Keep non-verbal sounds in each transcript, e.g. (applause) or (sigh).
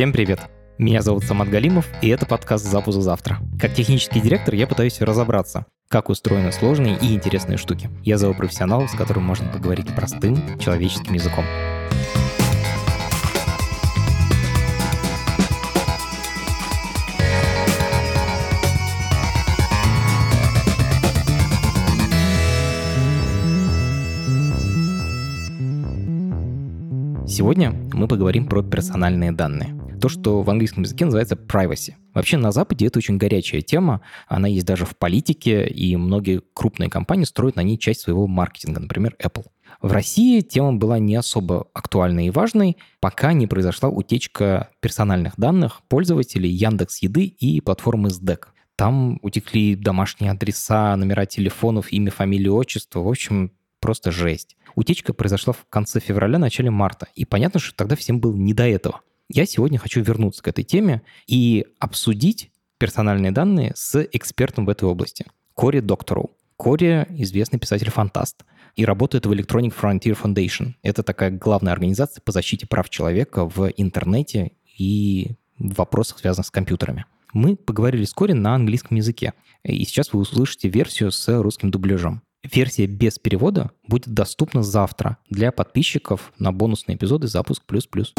Всем привет! Меня зовут Самат Галимов, и это подкаст «Запуск завтра». Как технический директор я пытаюсь разобраться, как устроены сложные и интересные штуки. Я зову профессионалов, с которыми можно поговорить простым человеческим языком. Сегодня мы поговорим про персональные данные. То, что в английском языке называется privacy. Вообще на Западе это очень горячая тема. Она есть даже в политике, и многие крупные компании строят на ней часть своего маркетинга, например, Apple. В России тема была не особо актуальной и важной, пока не произошла утечка персональных данных пользователей Яндекс Еды и платформы СДЭК. Там утекли домашние адреса, номера телефонов, имя, фамилия, отчество. В общем, просто жесть. Утечка произошла в конце февраля, начале марта. И понятно, что тогда всем было не до этого. Я сегодня хочу вернуться к этой теме и обсудить персональные данные с экспертом в этой области. Кори Доктору. Кори — известный писатель-фантаст и работает в Electronic Frontier Foundation. Это такая главная организация по защите прав человека в интернете и в вопросах, связанных с компьютерами. Мы поговорили с Кори на английском языке, и сейчас вы услышите версию с русским дубляжом. Версия без перевода будет доступна завтра для подписчиков на бонусные эпизоды «Запуск плюс-плюс».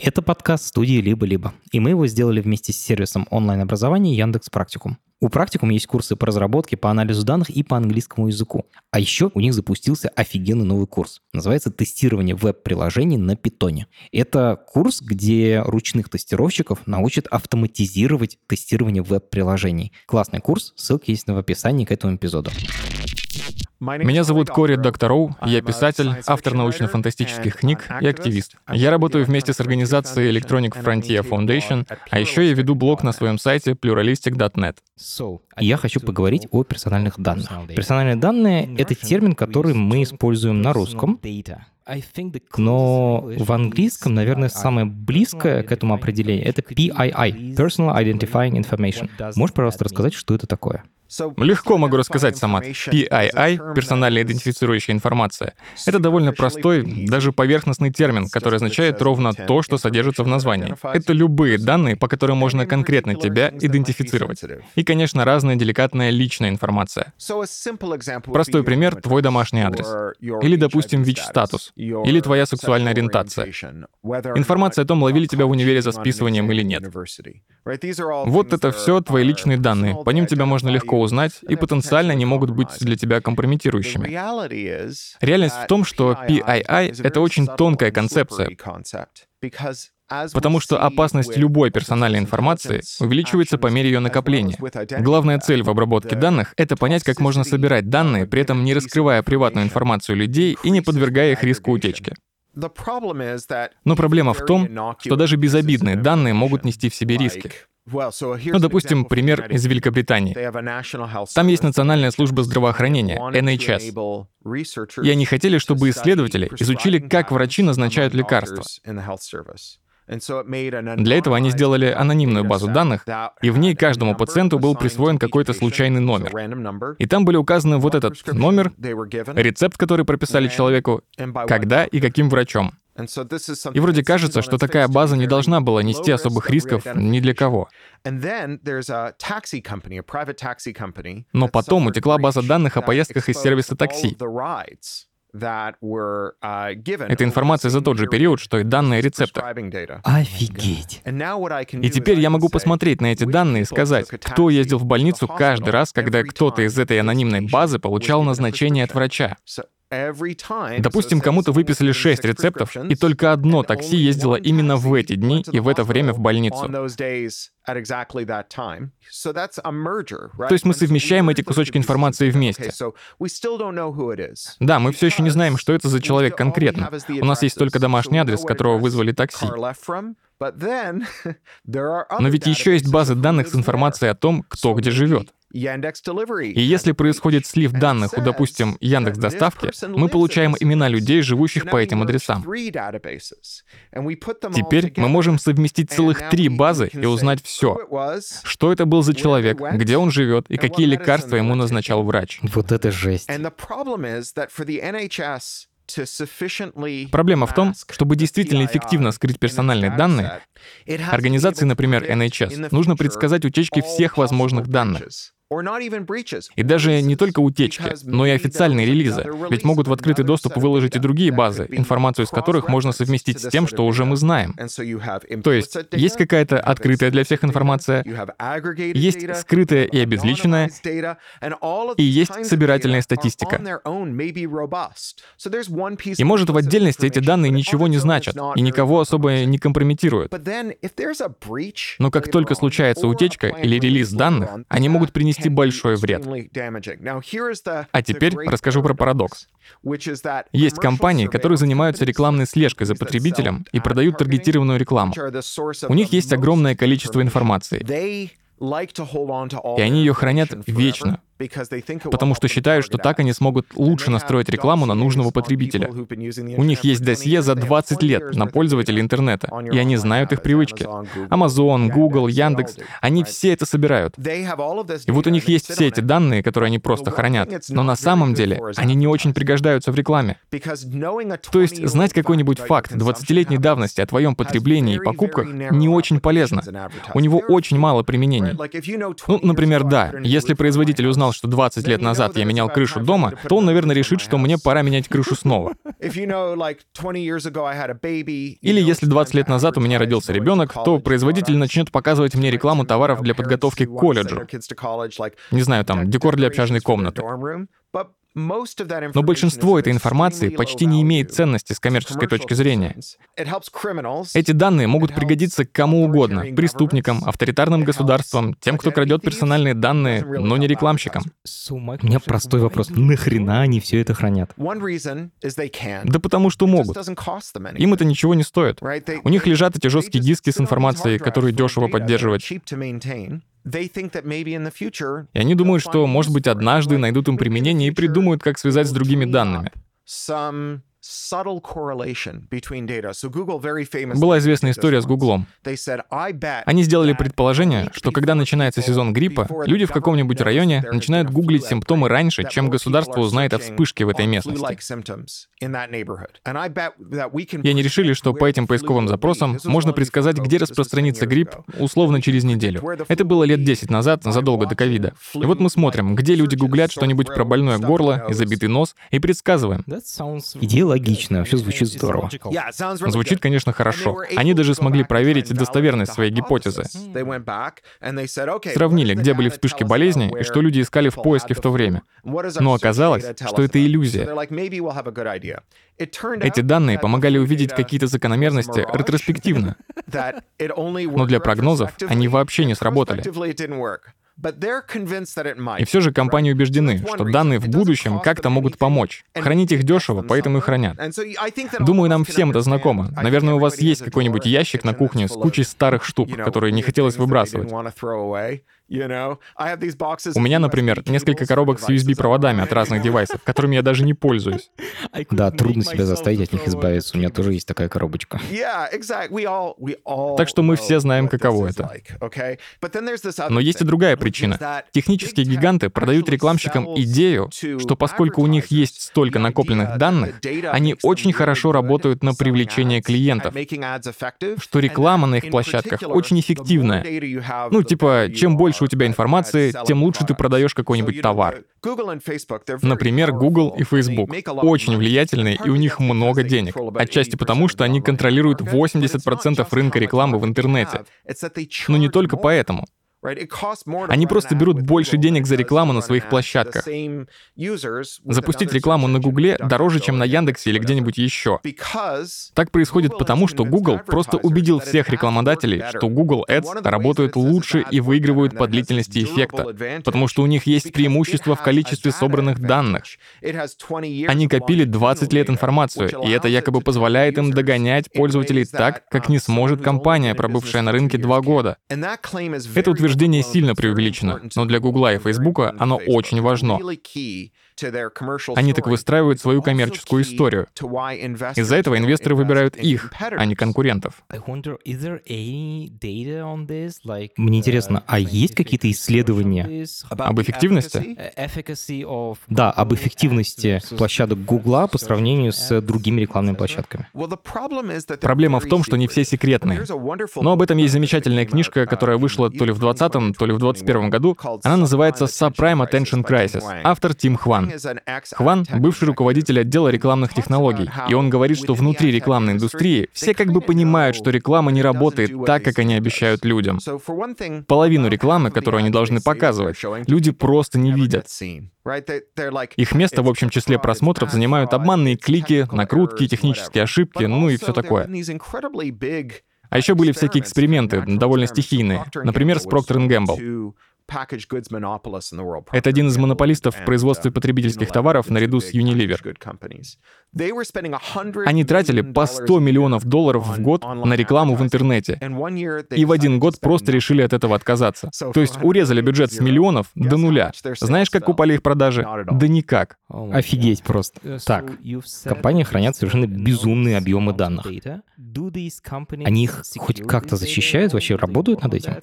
Это подкаст студии «Либо-либо», и мы его сделали вместе с сервисом онлайн-образования Яндекс Практикум. У Практикум есть курсы по разработке, по анализу данных и по английскому языку. А еще у них запустился офигенный новый курс. Называется «Тестирование веб-приложений на питоне». Это курс, где ручных тестировщиков научат автоматизировать тестирование веб-приложений. Классный курс, ссылка есть в описании к этому эпизоду. Меня зовут Кори Доктороу, я писатель, автор научно-фантастических книг и активист. Я работаю вместе с организацией Electronic Frontier Foundation, а еще я веду блог на своем сайте pluralistic.net. Я хочу поговорить о персональных данных. Персональные данные — это термин, который мы используем на русском, но в английском, наверное, самое близкое к этому определению — это PII — Personal Identifying Information. Можешь, пожалуйста, рассказать, что это такое? Легко могу рассказать, Самат. PII — персонально идентифицирующая информация. Это довольно простой, даже поверхностный термин, который означает ровно то, что содержится в названии. Это любые данные, по которым можно конкретно тебя идентифицировать. И, конечно, разная деликатная личная информация. Простой пример — твой домашний адрес. Или, допустим, ВИЧ-статус. Или твоя сексуальная ориентация. Информация о том, ловили тебя в универе за списыванием или нет. Вот это все твои личные данные. По ним тебя можно легко узнать, и потенциально они могут быть для тебя компрометирующими. Реальность в том, что PII — это очень тонкая концепция, Потому что опасность любой персональной информации увеличивается по мере ее накопления. Главная цель в обработке данных — это понять, как можно собирать данные, при этом не раскрывая приватную информацию людей и не подвергая их риску утечки. Но проблема в том, что даже безобидные данные могут нести в себе риски. Ну, допустим, пример из Великобритании. Там есть Национальная служба здравоохранения, NHS. И они хотели, чтобы исследователи изучили, как врачи назначают лекарства. Для этого они сделали анонимную базу данных, и в ней каждому пациенту был присвоен какой-то случайный номер. И там были указаны вот этот номер, рецепт, который прописали человеку, когда и каким врачом. И вроде кажется, что такая база не должна была нести особых рисков ни для кого. Но потом утекла база данных о поездках из сервиса такси. Uh, Это информация за тот же период, что и данные рецепта. Офигеть. И теперь я могу посмотреть на эти данные и сказать, кто ездил в больницу каждый раз, когда кто-то из этой анонимной базы получал назначение от врача. Допустим, кому-то выписали 6 рецептов, и только одно такси ездило именно в эти дни и в это время в больницу. То есть мы совмещаем эти кусочки информации вместе. Да, мы все еще не знаем, что это за человек конкретно. У нас есть только домашний адрес, с которого вызвали такси. (laughs) Но ведь еще есть базы данных с информацией о том, кто где живет. И если происходит слив данных у, допустим, Яндекс Доставки, мы получаем имена людей, живущих по этим адресам. Теперь мы можем совместить целых три базы и узнать все. Что это был за человек, где он живет и какие лекарства ему назначал врач. Вот это жесть. Проблема в том, чтобы действительно эффективно скрыть персональные данные, организации, например, NHS, нужно предсказать утечки всех возможных данных. И даже не только утечки, но и официальные релизы. Ведь могут в открытый доступ выложить и другие базы, информацию из которых можно совместить с тем, что уже мы знаем. То есть есть какая-то открытая для всех информация, есть скрытая и обезличенная, и есть собирательная статистика. И может в отдельности эти данные ничего не значат и никого особо не компрометируют. Но как только случается утечка или релиз данных, они могут принести нанести большой вред. А теперь расскажу про парадокс. Есть компании, которые занимаются рекламной слежкой за потребителем и продают таргетированную рекламу. У них есть огромное количество информации. И они ее хранят вечно потому что считают, что так они смогут лучше настроить рекламу на нужного потребителя. У них есть досье за 20 лет на пользователей интернета, и они знают их привычки. Amazon, Google, Яндекс, они все это собирают. И вот у них есть все эти данные, которые они просто хранят, но на самом деле они не очень пригождаются в рекламе. То есть знать какой-нибудь факт 20-летней давности о твоем потреблении и покупках не очень полезно. У него очень мало применений. Ну, например, да, если производитель узнал, узнал, что 20 лет назад я менял крышу дома, то он, наверное, решит, что мне пора менять крышу снова. (laughs) Или если 20 лет назад у меня родился ребенок, то производитель начнет показывать мне рекламу товаров для подготовки к колледжу. Не знаю, там, декор для общажной комнаты. Но большинство этой информации почти не имеет ценности с коммерческой точки зрения. Эти данные могут пригодиться кому угодно — преступникам, авторитарным государствам, тем, кто крадет персональные данные, но не рекламщикам. У меня простой вопрос. Нахрена они все это хранят? Да потому что могут. Им это ничего не стоит. У них лежат эти жесткие диски с информацией, которые дешево поддерживать. И они думают, что, может быть, однажды найдут им применение и придумают, как связать с другими данными. Была известная история с Гуглом. Они сделали предположение, что когда начинается сезон гриппа, люди в каком-нибудь районе начинают гуглить симптомы раньше, чем государство узнает о вспышке в этой местности. И они решили, что по этим поисковым запросам можно предсказать, где распространится грипп условно через неделю. Это было лет 10 назад, задолго до ковида. И вот мы смотрим, где люди гуглят что-нибудь про больное горло и забитый нос, и предсказываем. Идея логично, вообще звучит здорово. Звучит, конечно, хорошо. Они даже смогли проверить достоверность своей гипотезы. Сравнили, где были вспышки болезни и что люди искали в поиске в то время. Но оказалось, что это иллюзия. Эти данные помогали увидеть какие-то закономерности ретроспективно. (laughs) Но для прогнозов они вообще не сработали. И все же компании убеждены, что данные в будущем как-то могут помочь. Хранить их дешево, поэтому и хранят. Думаю, нам всем это знакомо. Наверное, у вас есть какой-нибудь ящик на кухне с кучей старых штук, которые не хотелось выбрасывать. У меня, например, несколько коробок с USB-проводами от разных девайсов, которыми я даже не (laughs) пользуюсь. Да, трудно себя заставить от них избавиться. У меня тоже есть такая коробочка. Так что мы все знаем, каково это. Но есть и другая причина. Технические гиганты продают рекламщикам идею, что поскольку у них есть столько накопленных данных, они очень хорошо работают на привлечение клиентов, что реклама на их площадках очень эффективная. Ну, типа, чем больше больше у тебя информации, тем лучше ты продаешь какой-нибудь товар. Например, Google и Facebook очень влиятельные, и у них много денег. Отчасти потому, что они контролируют 80% рынка рекламы в интернете. Но не только поэтому. Они просто берут больше денег за рекламу на своих площадках. Запустить рекламу на Гугле дороже, чем на Яндексе или где-нибудь еще. Так происходит потому, что Google просто убедил всех рекламодателей, что Google Ads работают лучше и выигрывают по длительности эффекта, потому что у них есть преимущество в количестве собранных данных. Они копили 20 лет информацию, и это якобы позволяет им догонять пользователей так, как не сможет компания, пробывшая на рынке два года. Это утверждение сильно преувеличено, но для Гугла и Фейсбука оно очень важно. Они так выстраивают свою коммерческую историю. Из-за этого инвесторы выбирают их, а не конкурентов. Мне интересно, а есть какие-то исследования об эффективности? Да, об эффективности площадок Гугла по сравнению с другими рекламными площадками. Проблема в том, что не все секретные. Но об этом есть замечательная книжка, которая вышла то ли в 2020, то ли в 2021 году. Она называется Subprime Attention Crisis. Автор Тим Хван. Хван — бывший руководитель отдела рекламных технологий, и он говорит, что внутри рекламной индустрии все как бы понимают, что реклама не работает так, как они обещают людям. Половину рекламы, которую они должны показывать, люди просто не видят. Их место в общем числе просмотров занимают обманные клики, накрутки, технические ошибки, ну и все такое. А еще были всякие эксперименты, довольно стихийные. Например, с Procter Gamble. Это один из монополистов в производстве потребительских товаров наряду с Unilever. Они тратили по 100 миллионов долларов в год на рекламу в интернете. И в один год просто решили от этого отказаться. То есть урезали бюджет с миллионов до нуля. Знаешь, как упали их продажи? Да никак. Офигеть просто. Так, компании хранят совершенно безумные объемы данных. Они их хоть как-то защищают, вообще работают над этим?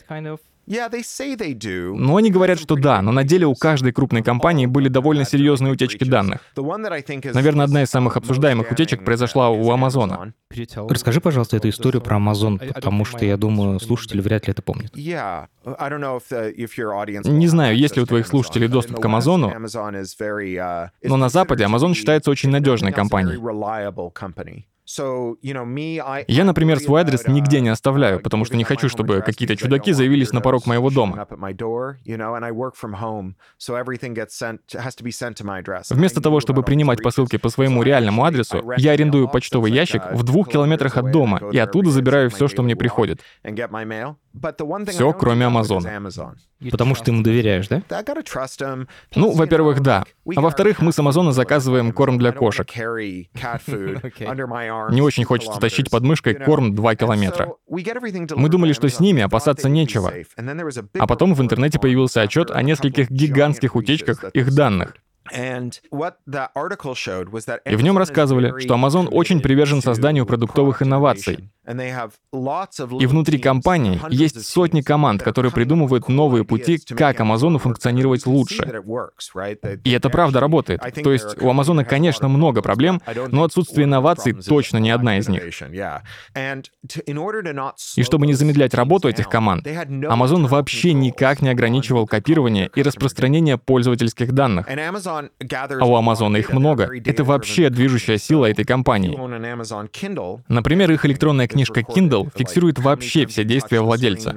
Ну, они говорят, что да, но на деле у каждой крупной компании были довольно серьезные утечки данных. Наверное, одна из самых обсуждаемых утечек произошла у Амазона. Расскажи, пожалуйста, эту историю про Амазон, потому что, я думаю, слушатели вряд ли это помнят. Не знаю, есть ли у твоих слушателей доступ к Амазону, но на Западе Амазон считается очень надежной компанией. Я, например, свой адрес нигде не оставляю, потому что не хочу, чтобы какие-то чудаки заявились на порог моего дома. Вместо того, чтобы принимать посылки по своему реальному адресу, я арендую почтовый ящик в двух километрах от дома и оттуда забираю все, что мне приходит. Все, кроме Амазона. Потому что ты ему доверяешь, да? Ну, во-первых, да. А во-вторых, мы с Амазона заказываем корм для кошек. (laughs) Не очень хочется тащить под мышкой корм 2 километра. Мы думали, что с ними опасаться нечего. А потом в интернете появился отчет о нескольких гигантских утечках их данных. И в нем рассказывали, что Amazon очень привержен созданию продуктовых инноваций. И внутри компании есть сотни команд, которые придумывают новые пути, как Амазону функционировать лучше. И это правда работает. То есть у Амазона, конечно, много проблем, но отсутствие инноваций точно не одна из них. И чтобы не замедлять работу этих команд, Amazon вообще никак не ограничивал копирование и распространение пользовательских данных. А у Амазона их много. Это вообще движущая сила этой компании. Например, их электронная книжка Kindle фиксирует вообще все действия владельца.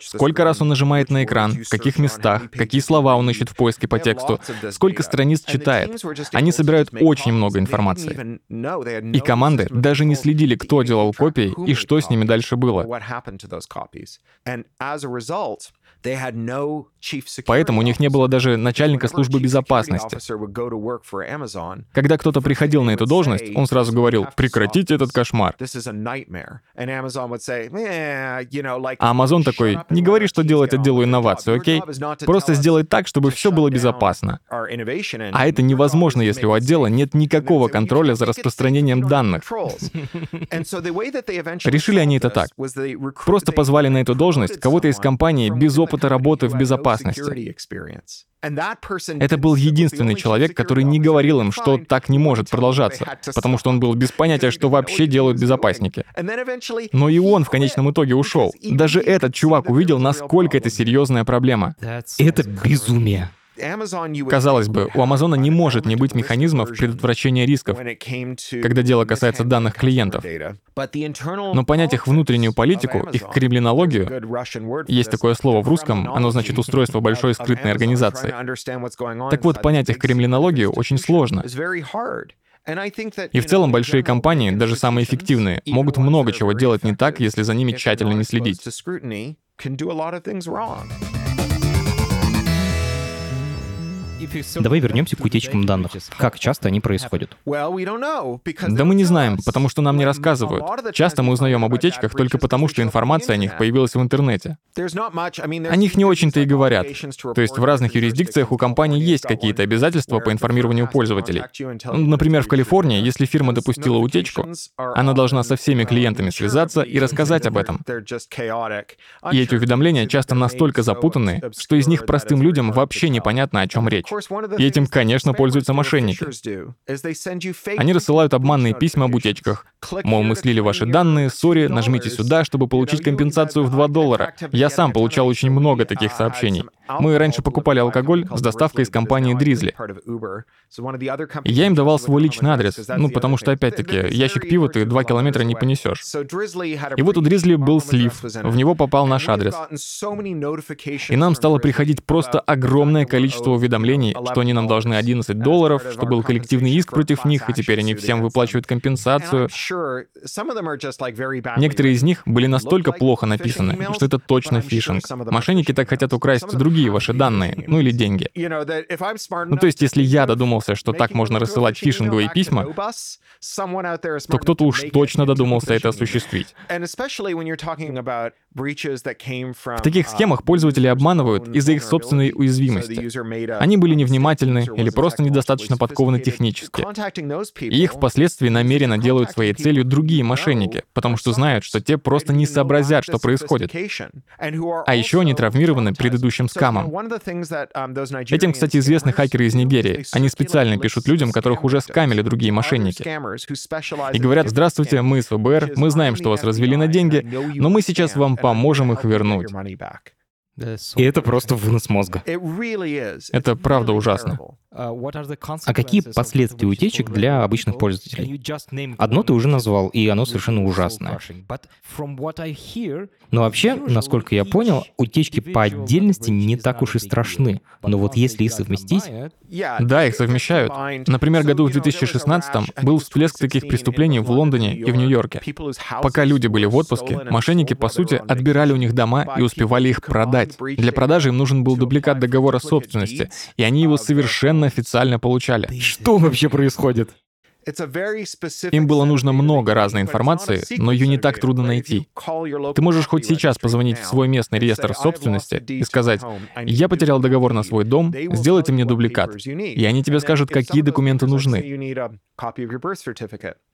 Сколько раз он нажимает на экран, в каких местах, какие слова он ищет в поиске по тексту, сколько страниц читает. Они собирают очень много информации. И команды даже не следили, кто делал копии и что с ними дальше было. Поэтому у них не было даже начальника службы безопасности. Когда кто-то приходил на эту должность, он сразу говорил, прекратите этот кошмар. А Amazon такой, не говори, что делать отделу инноваций, окей? Просто сделай так, чтобы все было безопасно. А это невозможно, если у отдела нет никакого контроля за распространением данных. Решили они это так. Просто позвали на эту должность кого-то из компании без опыта работы в безопасности. Это был единственный человек, который не говорил им, что так не может продолжаться, потому что он был без понятия, что вообще делают безопасники. Но и он в конечном итоге ушел. Даже этот чувак увидел, насколько это серьезная проблема. Это безумие. Казалось бы, у Амазона не может не быть механизмов предотвращения рисков, когда дело касается данных клиентов. Но понять их внутреннюю политику, их криминологию, есть такое слово в русском, оно значит устройство большой скрытной организации. Так вот, понять их криминологию очень сложно. И в целом большие компании, даже самые эффективные, могут много чего делать не так, если за ними тщательно не следить. Давай вернемся к утечкам данных. Как часто они происходят? Да мы не знаем, потому что нам не рассказывают. Часто мы узнаем об утечках только потому, что информация о них появилась в интернете. О них не очень-то и говорят. То есть в разных юрисдикциях у компаний есть какие-то обязательства по информированию пользователей. Например, в Калифорнии, если фирма допустила утечку, она должна со всеми клиентами связаться и рассказать об этом. И эти уведомления часто настолько запутанные, что из них простым людям вообще непонятно, о чем речь. И этим, конечно, пользуются мошенники. Они рассылают обманные письма об утечках. Мол, мы слили ваши данные, сори, нажмите сюда, чтобы получить компенсацию в 2 доллара. Я сам получал очень много таких сообщений. Мы раньше покупали алкоголь с доставкой из компании Drizzly. Я им давал свой личный адрес, ну, потому что, опять-таки, ящик пива ты 2 километра не понесешь. И вот у Drizzly был слив, в него попал наш адрес. И нам стало приходить просто огромное количество уведомлений, что они нам должны 11 долларов, что был коллективный иск против них, и теперь они всем выплачивают компенсацию. Некоторые из них были настолько плохо написаны, что это точно фишинг. Мошенники так хотят украсть другие ваши данные, ну или деньги. Ну то есть, если я додумался, что так можно рассылать фишинговые письма, то кто-то уж точно додумался это осуществить. В таких схемах пользователи обманывают из-за их собственной уязвимости. Они были невнимательны или просто недостаточно подкованы технически. И их впоследствии намеренно делают своей целью другие мошенники, потому что знают, что те просто не сообразят, что происходит. А еще они травмированы предыдущим скамом. Этим, кстати, известны хакеры из Нигерии. Они специально пишут людям, которых уже скамили другие мошенники. И говорят, здравствуйте, мы из ФБР, мы знаем, что вас развели на деньги, но мы сейчас вам поможем их вернуть. И это просто вынос мозга. Это правда ужасно. А какие последствия утечек для обычных пользователей? Одно ты уже назвал, и оно совершенно ужасное. Но вообще, насколько я понял, утечки по отдельности не так уж и страшны. Но вот если их совместить... Да, их совмещают. Например, году в 2016 был всплеск таких преступлений в Лондоне и в Нью-Йорке. Пока люди были в отпуске, мошенники, по сути, отбирали у них дома и успевали их продать. Для продажи им нужен был дубликат договора собственности, и они его совершенно официально получали. Что вообще происходит? Им было нужно много разной информации, но ее не так трудно найти. Ты можешь хоть сейчас позвонить в свой местный реестр собственности и сказать, «Я потерял договор на свой дом, сделайте мне дубликат». И они тебе скажут, какие документы нужны.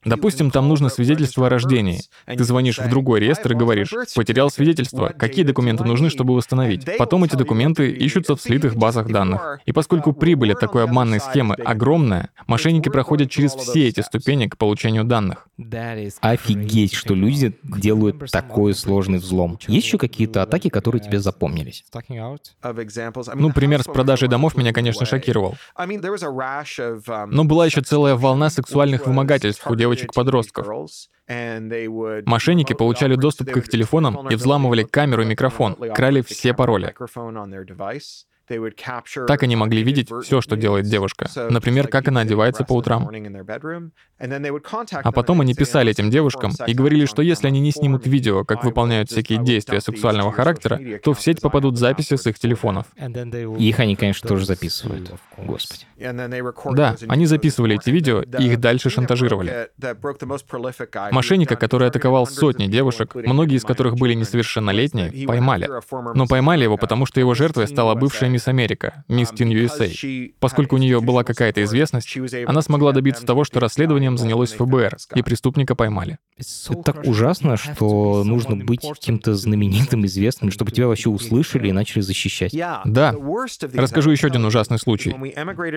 Допустим, там нужно свидетельство о рождении. Ты звонишь в другой реестр и говоришь, «Потерял свидетельство, какие документы нужны, чтобы восстановить?» Потом эти документы ищутся в слитых базах данных. И поскольку прибыль от такой обманной схемы огромная, мошенники проходят через все все эти ступени к получению данных. Офигеть, что люди делают такой сложный взлом. Есть еще какие-то атаки, которые тебе запомнились? Ну, пример с продажей домов меня, конечно, шокировал. Но была еще целая волна сексуальных вымогательств у девочек-подростков. Мошенники получали доступ к их телефонам и взламывали камеру и микрофон, крали все пароли. Так они могли видеть все, что делает девушка. Например, как она одевается по утрам. А потом они писали этим девушкам и говорили, что если они не снимут видео, как выполняют всякие действия сексуального характера, то в сеть попадут записи с их телефонов. И их они, конечно, тоже записывают. Господи. Да, они записывали эти видео и их дальше шантажировали. Мошенника, который атаковал сотни девушек, многие из которых были несовершеннолетние, поймали. Но поймали его, потому что его жертвой стала бывшая мисс Америка, мисс Тин USA. Поскольку у нее была какая-то известность, она смогла добиться того, что расследованием занялось ФБР, и преступника поймали. Это так ужасно, что нужно быть каким-то знаменитым, известным, чтобы тебя вообще услышали и начали защищать. Да. Расскажу еще один ужасный случай.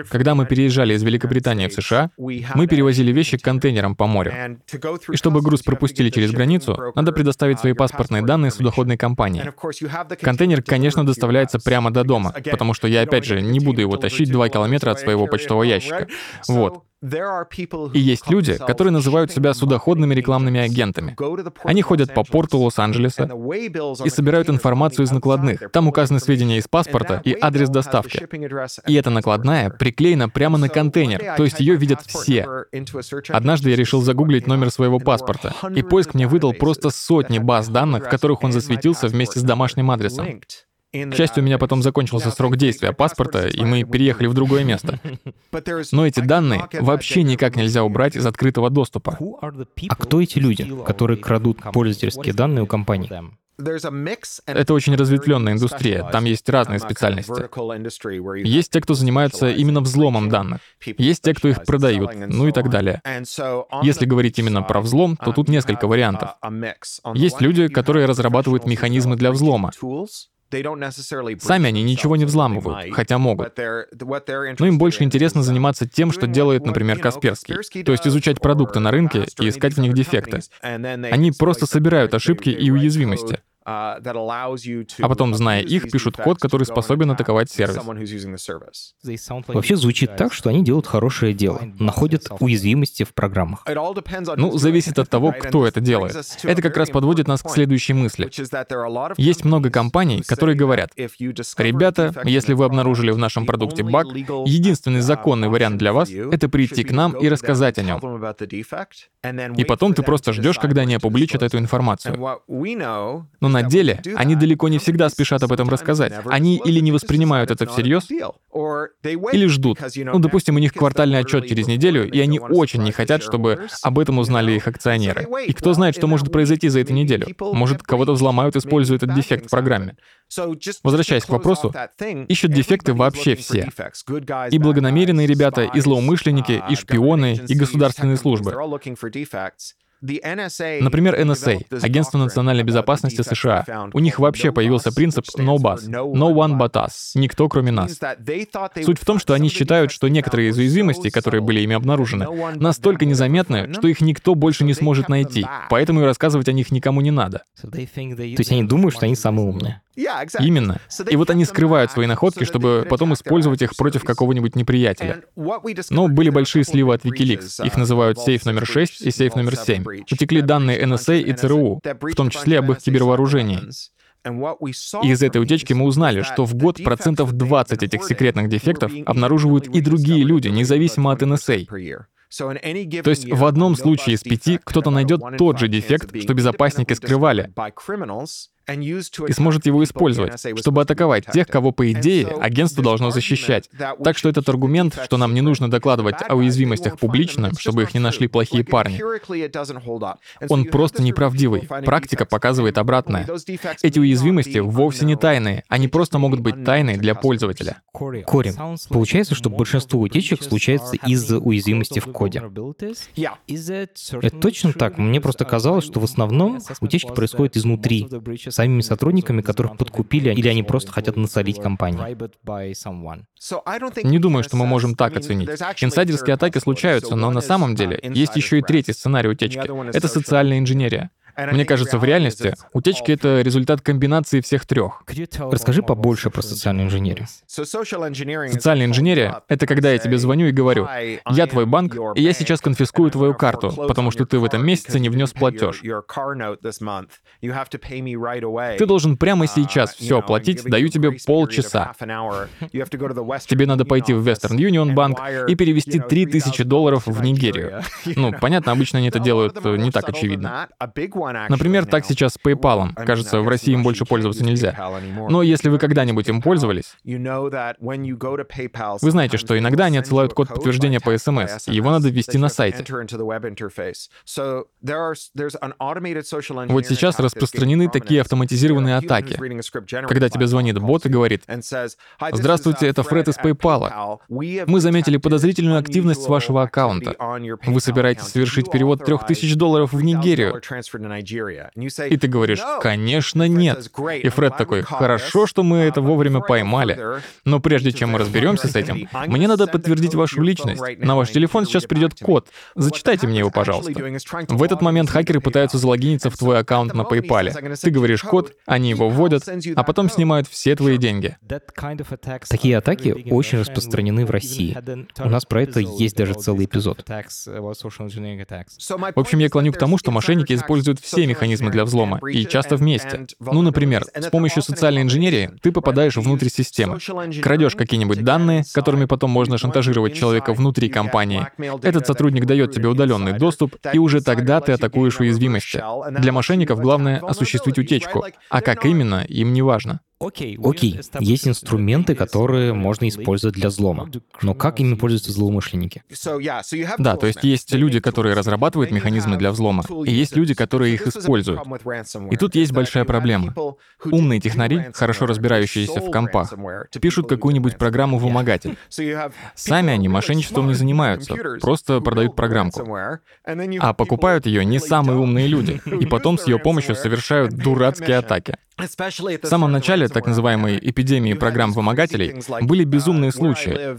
Когда мы переезжали из Великобритании в США, мы перевозили вещи контейнером по морю. И чтобы груз пропустили через границу, надо предоставить свои паспортные данные судоходной компании. Контейнер, конечно, доставляется прямо до дома, потому что я, опять же, не буду его тащить 2 километра от своего почтового ящика. Вот. И есть люди, которые называют себя судоходными рекламными агентами. Они ходят по порту Лос-Анджелеса и собирают информацию из накладных. Там указаны сведения из паспорта и адрес доставки. И эта накладная приклеена прямо на контейнер, то есть ее видят все. Однажды я решил загуглить номер своего паспорта, и поиск мне выдал просто сотни баз данных, в которых он засветился вместе с домашним адресом. К счастью, у меня потом закончился срок действия паспорта, и мы переехали в другое место. (laughs) Но эти данные вообще никак нельзя убрать из открытого доступа. А кто эти люди, которые крадут пользовательские данные у компаний? Это очень разветвленная индустрия, там есть разные специальности. Есть те, кто занимаются именно взломом данных, есть те, кто их продают, ну и так далее. Если говорить именно про взлом, то тут несколько вариантов. Есть люди, которые разрабатывают механизмы для взлома. Сами они ничего не взламывают, хотя могут. Но им больше интересно заниматься тем, что делает, например, Касперский, то есть изучать продукты на рынке и искать в них дефекты. Они просто собирают ошибки и уязвимости. А потом, зная их, пишут код, который способен атаковать сервис. Вообще звучит так, что они делают хорошее дело, находят уязвимости в программах. Ну, зависит от того, кто это делает. Это как раз подводит нас к следующей мысли. Есть много компаний, которые говорят, ребята, если вы обнаружили в нашем продукте баг, единственный законный вариант для вас — это прийти к нам и рассказать о нем. И потом ты просто ждешь, когда они опубличат эту информацию. Но на деле они далеко не всегда спешат об этом рассказать. Они или не воспринимают это всерьез, или ждут. Ну, допустим, у них квартальный отчет через неделю, и они очень не хотят, чтобы об этом узнали их акционеры. И кто знает, что может произойти за эту неделю? Может, кого-то взломают, используя этот дефект в программе. Возвращаясь к вопросу, ищут дефекты вообще все. И благонамеренные ребята, и злоумышленники, и шпионы, и государственные службы. Например, NSA, Агентство национальной безопасности США. У них вообще появился принцип «no bus», «no one but us», «никто кроме нас». Суть в том, что они считают, что некоторые из уязвимостей, которые были ими обнаружены, настолько незаметны, что их никто больше не сможет найти, поэтому и рассказывать о них никому не надо. То есть они думают, что они самые умные. Именно. И вот они скрывают свои находки, чтобы потом использовать их против какого-нибудь неприятеля. Но были большие сливы от Wikileaks. Их называют сейф номер 6 и сейф номер 7. Утекли данные NSA и ЦРУ, в том числе об их кибервооружении. И из этой утечки мы узнали, что в год процентов 20 этих секретных дефектов обнаруживают и другие люди, независимо от NSA. То есть в одном случае из пяти кто-то найдет тот же дефект, что безопасники скрывали, и сможет его использовать, чтобы атаковать тех, кого, по идее, агентство должно защищать. Так что этот аргумент, что нам не нужно докладывать о уязвимостях публично, чтобы их не нашли плохие парни, он просто неправдивый. Практика показывает обратное. Эти уязвимости вовсе не тайные, они просто могут быть тайной для пользователя. Кори, получается, что большинство утечек случается из-за уязвимости в коде. Это точно так? Мне просто казалось, что в основном утечки происходят изнутри, самими сотрудниками, которых подкупили, или они просто хотят насолить компании. Не думаю, что мы можем так оценить. Инсайдерские атаки случаются, но на самом деле есть еще и третий сценарий утечки. Это социальная инженерия. Мне кажется, в реальности утечки — это результат комбинации всех трех. Расскажи побольше про социальную инженерию. Социальная инженерия — это когда я тебе звоню и говорю, я твой банк, и я сейчас конфискую твою карту, потому что ты в этом месяце не внес платеж. Ты должен прямо сейчас все оплатить, даю тебе полчаса. Тебе надо пойти в Western Union банк и перевести 3000 долларов в Нигерию. (laughs) Ну, понятно, обычно они это делают э, не так очевидно. Например, так сейчас с PayPal. Кажется, в России им больше пользоваться нельзя. Но если вы когда-нибудь им пользовались, вы знаете, что иногда они отсылают код подтверждения по SMS, и его надо ввести на сайте. Вот сейчас распространены такие автоматизированные атаки, когда тебе звонит бот и говорит, «Здравствуйте, это Фред из PayPal. Мы заметили подозрительную активность вашего аккаунта. Вы собираетесь совершить перевод 3000 долларов в Нигерию. И ты говоришь, конечно, нет. И Фред такой, хорошо, что мы это вовремя поймали. Но прежде чем мы разберемся с этим, мне надо подтвердить вашу личность. На ваш телефон сейчас придет код. Зачитайте мне его, пожалуйста. В этот момент хакеры пытаются залогиниться в твой аккаунт на PayPal. Ты говоришь код, они его вводят, а потом снимают все твои деньги. Такие атаки очень распространены в России. У нас про это есть даже целый эпизод. В общем, я клоню к тому, что мошенники используют используют все механизмы для взлома, и часто вместе. Ну, например, с помощью социальной инженерии ты попадаешь внутрь системы, крадешь какие-нибудь данные, которыми потом можно шантажировать человека внутри компании. Этот сотрудник дает тебе удаленный доступ, и уже тогда ты атакуешь уязвимости. Для мошенников главное осуществить утечку, а как именно, им не важно. Окей, есть инструменты, которые можно использовать для взлома. Но как ими пользуются злоумышленники? Да, то есть есть люди, которые разрабатывают механизмы для взлома, и есть люди, которые их используют. И тут есть большая проблема. Умные технари, хорошо разбирающиеся в компах, пишут какую-нибудь программу-вымогатель. Сами они мошенничеством не занимаются, просто продают программку. А покупают ее не самые умные люди, (laughs) и потом с ее помощью совершают дурацкие атаки. В самом начале так называемой эпидемии программ-вымогателей были безумные случаи.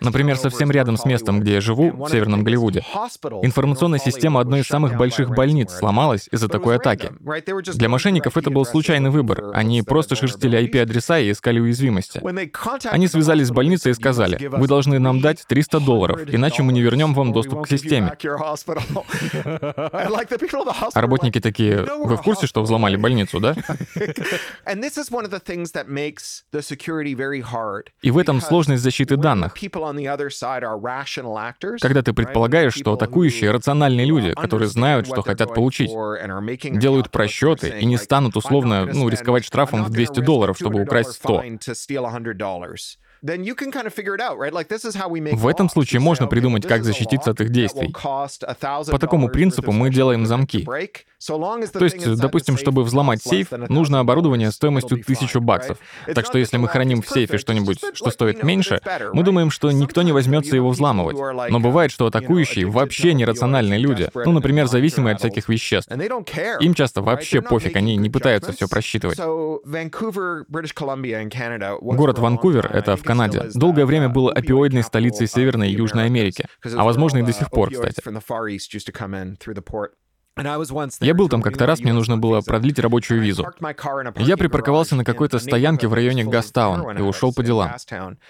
Например, совсем рядом с местом, где я живу, в Северном Голливуде, информационная система одной из самых больших больниц сломалась из-за такой атаки. Для мошенников это был случайный выбор. Они просто шерстили IP-адреса и искали уязвимости. Они связались с больницей и сказали, вы должны нам дать 300 долларов, иначе мы не вернем вам доступ к системе. (laughs) А работники такие, вы в курсе, что взломали больницу, да? И в этом сложность защиты данных. Когда ты предполагаешь, что атакующие — рациональные люди, которые знают, что хотят получить, делают просчеты и не станут условно ну, рисковать штрафом в 200 долларов, чтобы украсть 100. В этом случае можно придумать, как защититься от их действий. По такому принципу мы делаем замки. То есть, допустим, чтобы взломать сейф, нужно оборудование стоимостью 1000 баксов. Так что если мы храним в сейфе что-нибудь, что стоит меньше, мы думаем, что никто не возьмется его взламывать. Но бывает, что атакующие вообще нерациональные люди. Ну, например, зависимые от всяких веществ. Им часто вообще пофиг, они не пытаются все просчитывать. Город Ванкувер — это в Канаде, долгое время был опиоидной столицей Северной и Южной Америки, а возможно и до сих пор, кстати. Я был там как-то раз, мне нужно было продлить рабочую визу. Я припарковался на какой-то стоянке в районе Гастаун и ушел по делам.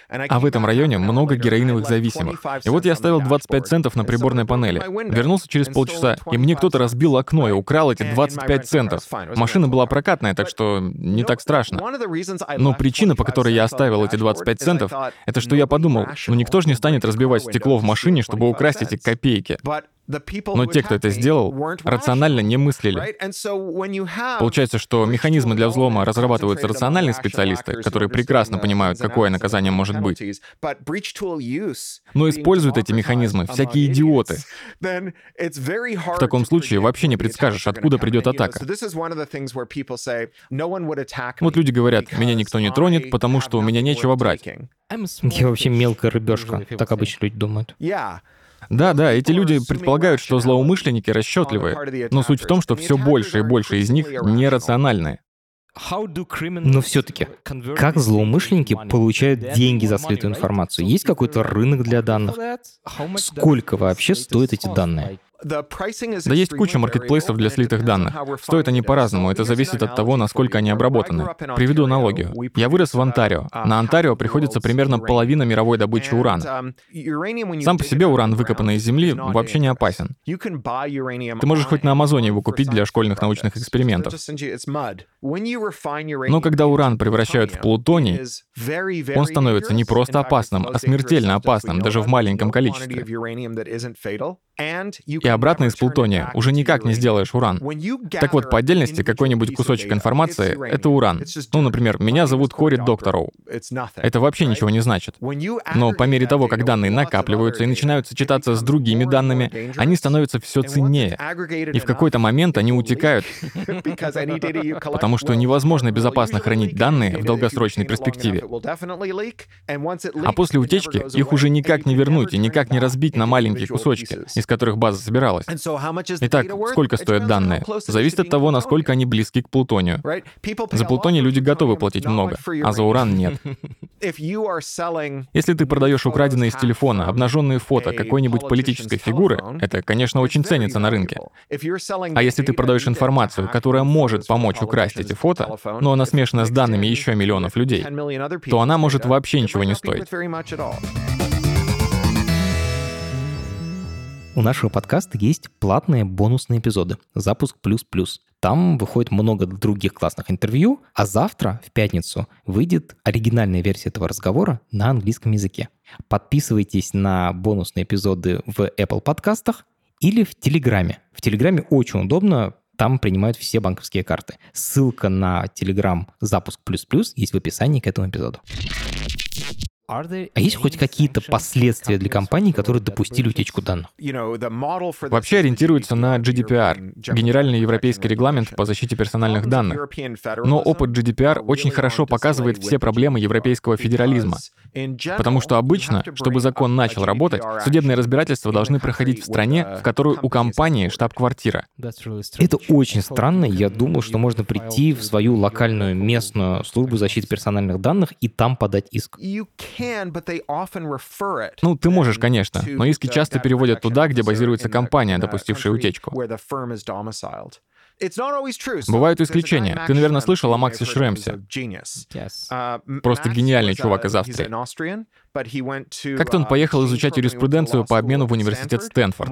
А в этом районе много героиновых зависимых. И вот я оставил 25 центов на приборной панели. Вернулся через полчаса, и мне кто-то разбил окно и украл эти 25 центов. Машина была прокатная, так что не так страшно. Но причина, по которой я оставил эти 25 центов, это что я подумал, ну никто же не станет разбивать стекло в машине, чтобы украсть эти копейки. Но те, кто это сделал, рационально не мыслили. Получается, что механизмы для взлома разрабатываются рациональные специалисты, которые прекрасно понимают, какое наказание может быть. Но используют эти механизмы всякие идиоты. В таком случае вообще не предскажешь, откуда придет атака. Вот люди говорят, меня никто не тронет, потому что у меня нечего брать. Я вообще мелкая рыбешка, так обычно люди думают. Да, да, эти люди предполагают, что злоумышленники расчетливые, но суть в том, что все больше и больше из них нерациональные. Но все-таки, как злоумышленники получают деньги за слитую информацию? Есть какой-то рынок для данных? Сколько вообще стоят эти данные? Да есть куча маркетплейсов для слитых данных. Стоят они по-разному, это зависит от того, насколько они обработаны. Приведу аналогию. Я вырос в Онтарио. На Онтарио приходится примерно половина мировой добычи урана. Сам по себе уран, выкопанный из земли, вообще не опасен. Ты можешь хоть на Амазоне его купить для школьных научных экспериментов. Но когда уран превращают в плутоний, он становится не просто опасным, а смертельно опасным, даже в маленьком количестве. И обратно из плутония. уже никак не сделаешь уран. Так вот, по отдельности какой-нибудь кусочек информации — это уран. Ну, например, меня зовут Кори Доктороу. Это вообще ничего не значит. Но по мере того, как данные накапливаются и начинают сочетаться с другими данными, они становятся все ценнее. И в какой-то момент они утекают, (laughs) потому что невозможно безопасно хранить данные в долгосрочной перспективе. А после утечки их уже никак не вернуть и никак не разбить. на маленькие кусочки, из которых база собиралась. Итак, сколько стоят данные? Зависит от того, насколько они близки к плутонию. За плутоний люди готовы платить много, а за уран нет. (laughs) Если ты продаешь украденные из телефона обнаженные фото какой-нибудь политической фигуры, это, конечно, очень ценится на рынке. А если ты продаешь информацию, которая может помочь украсть эти фото, но она смешана с данными еще миллионов людей, то она может вообще ничего не стоить. У нашего подкаста есть платные бонусные эпизоды «Запуск плюс-плюс». Там выходит много других классных интервью, а завтра, в пятницу, выйдет оригинальная версия этого разговора на английском языке. Подписывайтесь на бонусные эпизоды в Apple подкастах или в Телеграме. В Телеграме очень удобно там принимают все банковские карты. Ссылка на Telegram запуск плюс-плюс есть в описании к этому эпизоду. А есть хоть какие-то последствия для компаний, которые допустили утечку данных? Вообще ориентируется на GDPR, Генеральный европейский регламент по защите персональных данных. Но опыт GDPR очень хорошо показывает все проблемы европейского федерализма. Потому что обычно, чтобы закон начал работать, судебные разбирательства должны проходить в стране, в которой у компании штаб-квартира. Это очень странно. Я думал, что можно прийти в свою локальную местную службу защиты персональных данных и там подать иск. Ну, ты можешь, конечно, но иски часто переводят туда, где базируется компания, допустившая утечку. Бывают исключения. Ты, наверное, слышал о Максе Шремсе. Uh, Просто гениальный чувак из Австрии. Как-то он uh, поехал изучать юриспруденцию по обмену в университет Стэнфорд.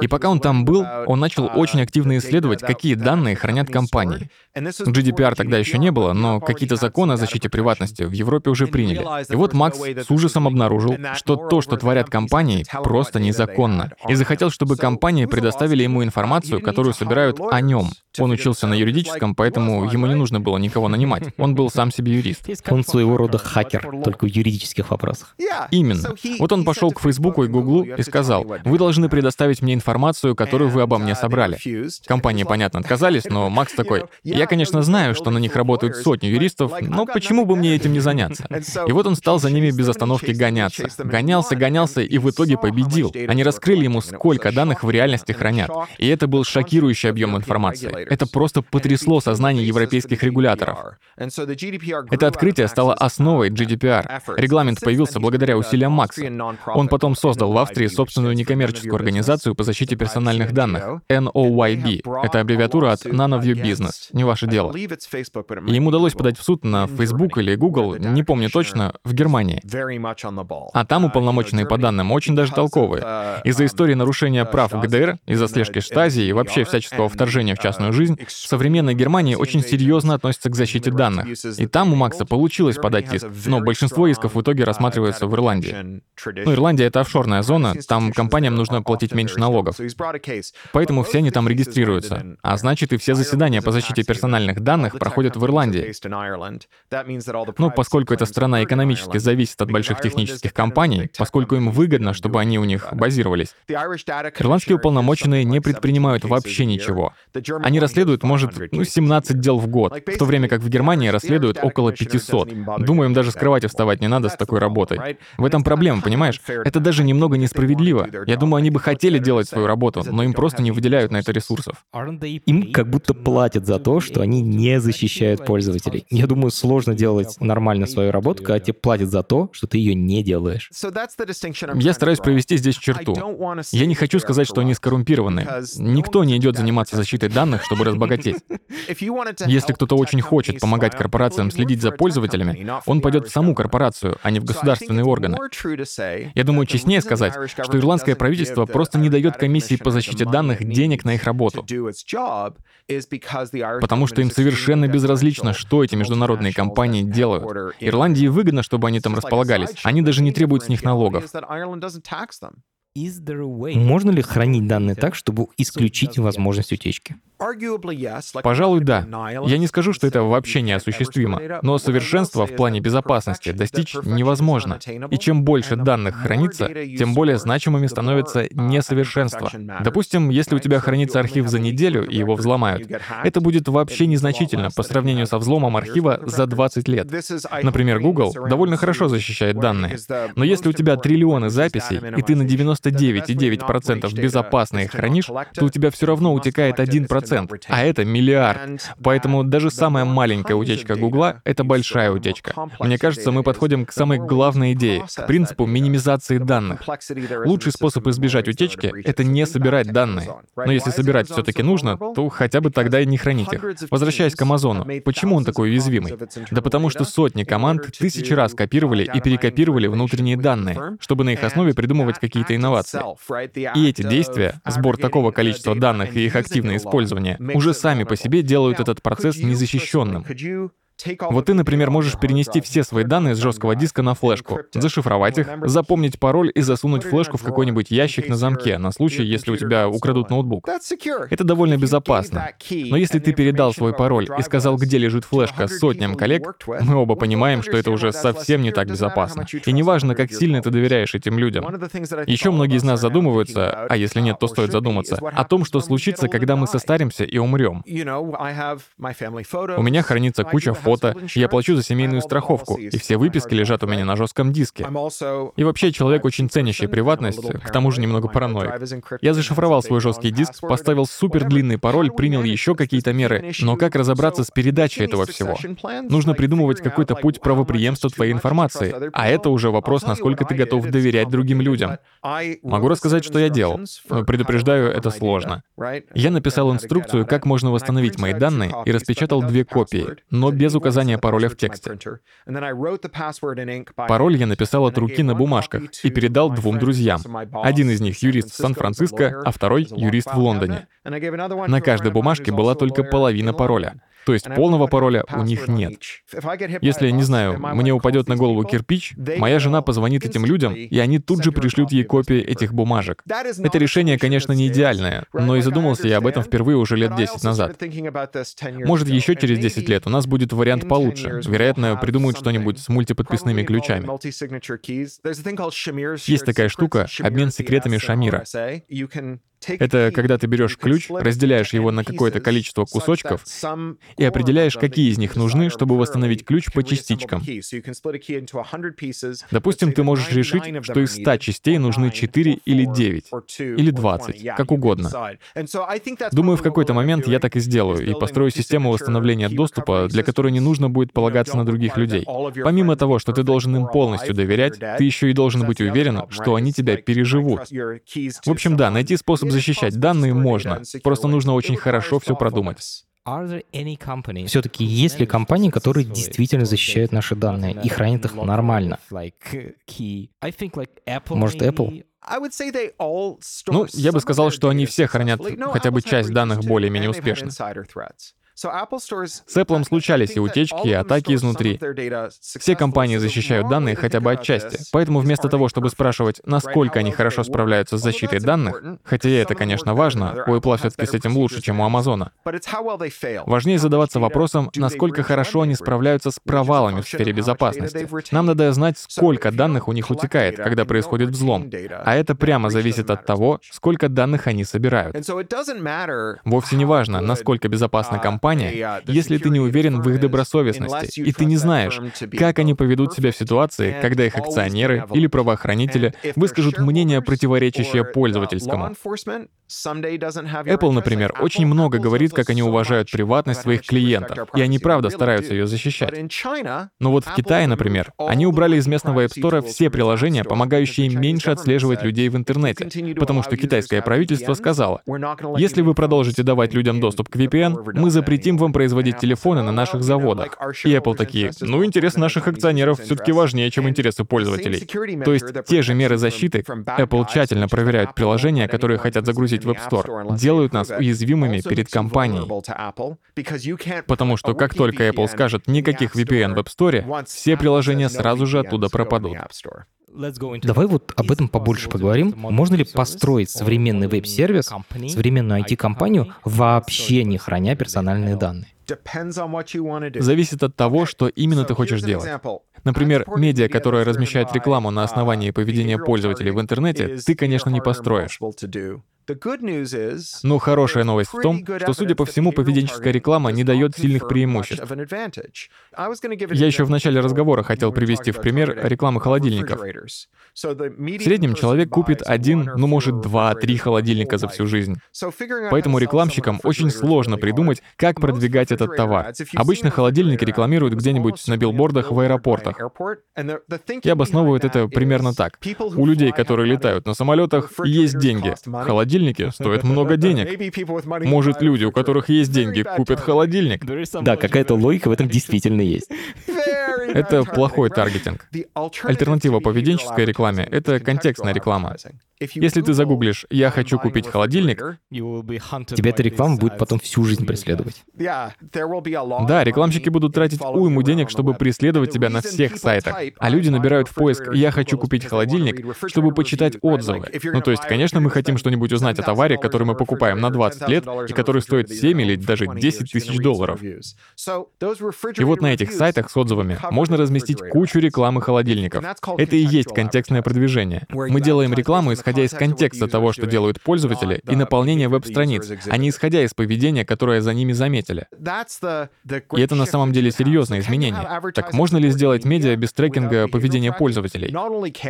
И пока он там был, он начал uh, очень активно исследовать, какие данные хранят компании. GDPR тогда еще не было, но какие-то законы о защите приватности в Европе уже приняли. И вот Макс с ужасом обнаружил, что то, что творят компании, просто незаконно. И захотел, чтобы компании предоставили ему информацию, которую собирают о нем. Он учился на юридическом, поэтому ему не нужно было никого нанимать. Он был сам себе юрист. Он своего рода хакер, только в юридических вопросах. Именно. Вот он пошел к Фейсбуку и Гуглу и сказал, вы должны предоставить мне информацию, которую вы обо мне собрали. Компании, понятно, отказались, (laughs) но Макс такой, я, конечно, знаю, что на них работают сотни юристов, но почему бы мне этим не заняться? И вот он стал за ними без остановки гоняться. Гонялся, гонялся и в итоге победил. Они раскрыли ему, сколько данных в реальности хранят. И это был шокирующий объем информации. Это просто потрясло сознание европейских регуляторов. Это открытие стало основой GDPR. Регламент появился благодаря усилиям Макса. Он потом создал в Австрии собственную некоммерческую организацию по защите персональных данных, NOYB. Это аббревиатура от None of Your Business, не ваше дело. И им удалось подать в суд на Facebook или Google, не помню точно, в Германии. А там уполномоченные по данным очень даже толковые. Из-за истории нарушения прав ГДР, из-за слежки штази и вообще всяческого вторжения в частную жизнь, современная Германия очень серьезно относится к защите данных. И там у Макса получилось подать иск, но большинство исков в итоге рассматриваются в Ирландии. Ну, Ирландия — это офшорная зона, там компаниям нужно платить меньше налогов. Поэтому все они там регистрируются. А значит, и все заседания по защите персональных данных проходят в Ирландии. Ну, поскольку эта страна экономически зависит от больших технических компаний, поскольку им выгодно, чтобы они у них базировались, ирландские уполномоченные не предпринимают вообще ничего. Они расследуют, может, ну, 17 дел в год, в то время как в Германии расследуют около 500. Думаю, им даже с кровати вставать не надо с такой работой. В этом проблема, понимаешь? Это даже немного несправедливо. Я думаю, они бы хотели делать свою работу, но им просто не выделяют на это ресурсов. Им как будто платят за то, что они не защищают пользователей. Я думаю, сложно делать нормально свою работу, когда тебе платят за то, что ты ее не делаешь. Я стараюсь провести здесь черту. Я не хочу сказать, что они скоррумпированы. Никто не идет заниматься защитой данных, чтобы (laughs) разбогатеть. Если кто-то очень хочет помогать корпорациям следить за пользователями, он пойдет в саму корпорацию, а не в государственные органы. Я думаю, честнее сказать, что ирландское правительство просто не дает комиссии по защите данных денег на их работу. Потому что им совершенно безразлично, что эти международные компании делают. Ирландии выгодно, чтобы они там располагались. Они даже не требуют с них налогов. Можно ли хранить данные так, чтобы исключить возможность утечки? Пожалуй, да. Я не скажу, что это вообще неосуществимо, но совершенство в плане безопасности достичь невозможно. И чем больше данных хранится, тем более значимыми становятся несовершенства. Допустим, если у тебя хранится архив за неделю и его взломают, это будет вообще незначительно по сравнению со взломом архива за 20 лет. Например, Google довольно хорошо защищает данные. Но если у тебя триллионы записей, и ты на 99,9% безопасно их хранишь, то у тебя все равно утекает 1% процент, а это миллиард. Поэтому даже самая маленькая утечка Гугла — это большая утечка. Мне кажется, мы подходим к самой главной идее, к принципу минимизации данных. Лучший способ избежать утечки — это не собирать данные. Но если собирать все-таки нужно, то хотя бы тогда и не хранить их. Возвращаясь к Амазону, почему он такой уязвимый? Да потому что сотни команд тысячи раз копировали и перекопировали внутренние данные, чтобы на их основе придумывать какие-то инновации. И эти действия, сбор такого количества данных и их активное использование, исследования уже сами по себе делают этот процесс незащищенным. Вот ты, например, можешь перенести все свои данные с жесткого диска на флешку, зашифровать их, запомнить пароль и засунуть флешку в какой-нибудь ящик на замке на случай, если у тебя украдут ноутбук. Это довольно безопасно. Но если ты передал свой пароль и сказал, где лежит флешка сотням коллег, мы оба понимаем, что это уже совсем не так безопасно. И неважно, как сильно ты доверяешь этим людям. Еще многие из нас задумываются, а если нет, то стоит задуматься, о том, что случится, когда мы состаримся и умрем. У меня хранится куча фото, я плачу за семейную страховку, и все выписки лежат у меня на жестком диске. И вообще человек очень ценящий приватность, к тому же немного параноик. Я зашифровал свой жесткий диск, поставил супер длинный пароль, принял еще какие-то меры, но как разобраться с передачей этого всего? Нужно придумывать какой-то путь правоприемства твоей информации, а это уже вопрос, насколько ты готов доверять другим людям. Могу рассказать, что я делал. Предупреждаю, это сложно. Я написал инструкцию, как можно восстановить мои данные, и распечатал две копии, но без указания пароля в тексте. Пароль я написал от руки на бумажках и передал двум друзьям. Один из них юрист в Сан-Франциско, а второй юрист в Лондоне. На каждой бумажке была только половина пароля. То есть полного пароля у них нет. Если, не знаю, мне упадет на голову кирпич, моя жена позвонит этим людям, и они тут же пришлют ей копии этих бумажек. Это решение, конечно, не идеальное, но и задумался я об этом впервые уже лет 10 назад. Может, еще через 10 лет у нас будет вариант получше. Вероятно, придумают что-нибудь с мультиподписными ключами. Есть такая штука — обмен секретами Шамира. Это когда ты берешь ключ, разделяешь его на какое-то количество кусочков и определяешь, какие из них нужны, чтобы восстановить ключ по частичкам. Допустим, ты можешь решить, что из 100 частей нужны 4 или 9, или 20, как угодно. Думаю, в какой-то момент я так и сделаю, и построю систему восстановления доступа, для которой не нужно будет полагаться на других людей. Помимо того, что ты должен им полностью доверять, ты еще и должен быть уверен, что они тебя переживут. В общем, да, найти способ защищать данные можно, просто нужно очень хорошо все продумать. Все-таки есть ли компании, которые действительно защищают наши данные и хранят их нормально? Может, Apple? Ну, я бы сказал, что они все хранят хотя бы часть данных более-менее успешно. С Apple случались и утечки, и атаки изнутри. Все компании защищают данные хотя бы отчасти. Поэтому вместо того, чтобы спрашивать, насколько они хорошо справляются с защитой данных, хотя и это, конечно, важно, у Apple все-таки с этим лучше, чем у Amazon. Важнее задаваться вопросом, насколько хорошо они справляются с провалами в сфере безопасности. Нам надо знать, сколько данных у них утекает, когда происходит взлом. А это прямо зависит от того, сколько данных они собирают. Вовсе не важно, насколько безопасна компания, компания, если ты не уверен в их добросовестности, и ты не знаешь, как они поведут себя в ситуации, когда их акционеры или правоохранители выскажут мнение, противоречащее пользовательскому. Apple, например, очень много говорит, как они уважают приватность своих клиентов, и они правда стараются ее защищать. Но вот в Китае, например, они убрали из местного App Store все приложения, помогающие меньше отслеживать людей в интернете, потому что китайское правительство сказало, если вы продолжите давать людям доступ к VPN, мы запретим запретим вам производить телефоны на наших заводах. И Apple такие, ну, интерес наших акционеров все-таки важнее, чем интересы пользователей. То есть те же меры защиты, Apple тщательно проверяют приложения, которые хотят загрузить в App Store, делают нас уязвимыми перед компанией. Потому что как только Apple скажет никаких VPN в App Store, все приложения сразу же оттуда пропадут. Давай вот об этом побольше поговорим. Можно ли построить современный веб-сервис, современную IT-компанию, вообще не храня персональные данные? Зависит от того, что именно ты хочешь делать. Например, медиа, которая размещает рекламу на основании поведения пользователей в интернете, ты, конечно, не построишь. Но хорошая новость в том, что, судя по всему, поведенческая реклама не дает сильных преимуществ. Я еще в начале разговора хотел привести в пример рекламы холодильников. В среднем человек купит один, ну, может, два, три холодильника за всю жизнь. Поэтому рекламщикам очень сложно придумать, как продвигать этот товар. Обычно холодильники рекламируют где-нибудь на билбордах в аэропортах. И обосновывают это примерно так. У людей, которые летают на самолетах, есть деньги. Холодильник холодильники стоят много денег. Может, люди, у которых есть деньги, купят холодильник? Да, какая-то логика в этом действительно есть. Это плохой таргетинг. Альтернатива поведенческой рекламе — это контекстная реклама. Если ты загуглишь «я хочу купить холодильник», тебя эта реклама будет потом всю жизнь преследовать. Да, рекламщики будут тратить уйму денег, чтобы преследовать тебя на всех сайтах. А люди набирают в поиск «я хочу купить холодильник», чтобы почитать отзывы. Ну, то есть, конечно, мы хотим что-нибудь узнать о товаре, который мы покупаем на 20 лет и который стоит 7 или даже 10 тысяч долларов. И вот на этих сайтах с отзывами можно разместить кучу рекламы холодильников. Это и есть контекстное продвижение. Мы делаем рекламу, исходя из контекста того, что делают пользователи, и наполнения веб-страниц, а не исходя из поведения, которое за ними заметили. И это на самом деле серьезное изменение. Так можно ли сделать медиа без трекинга поведения пользователей?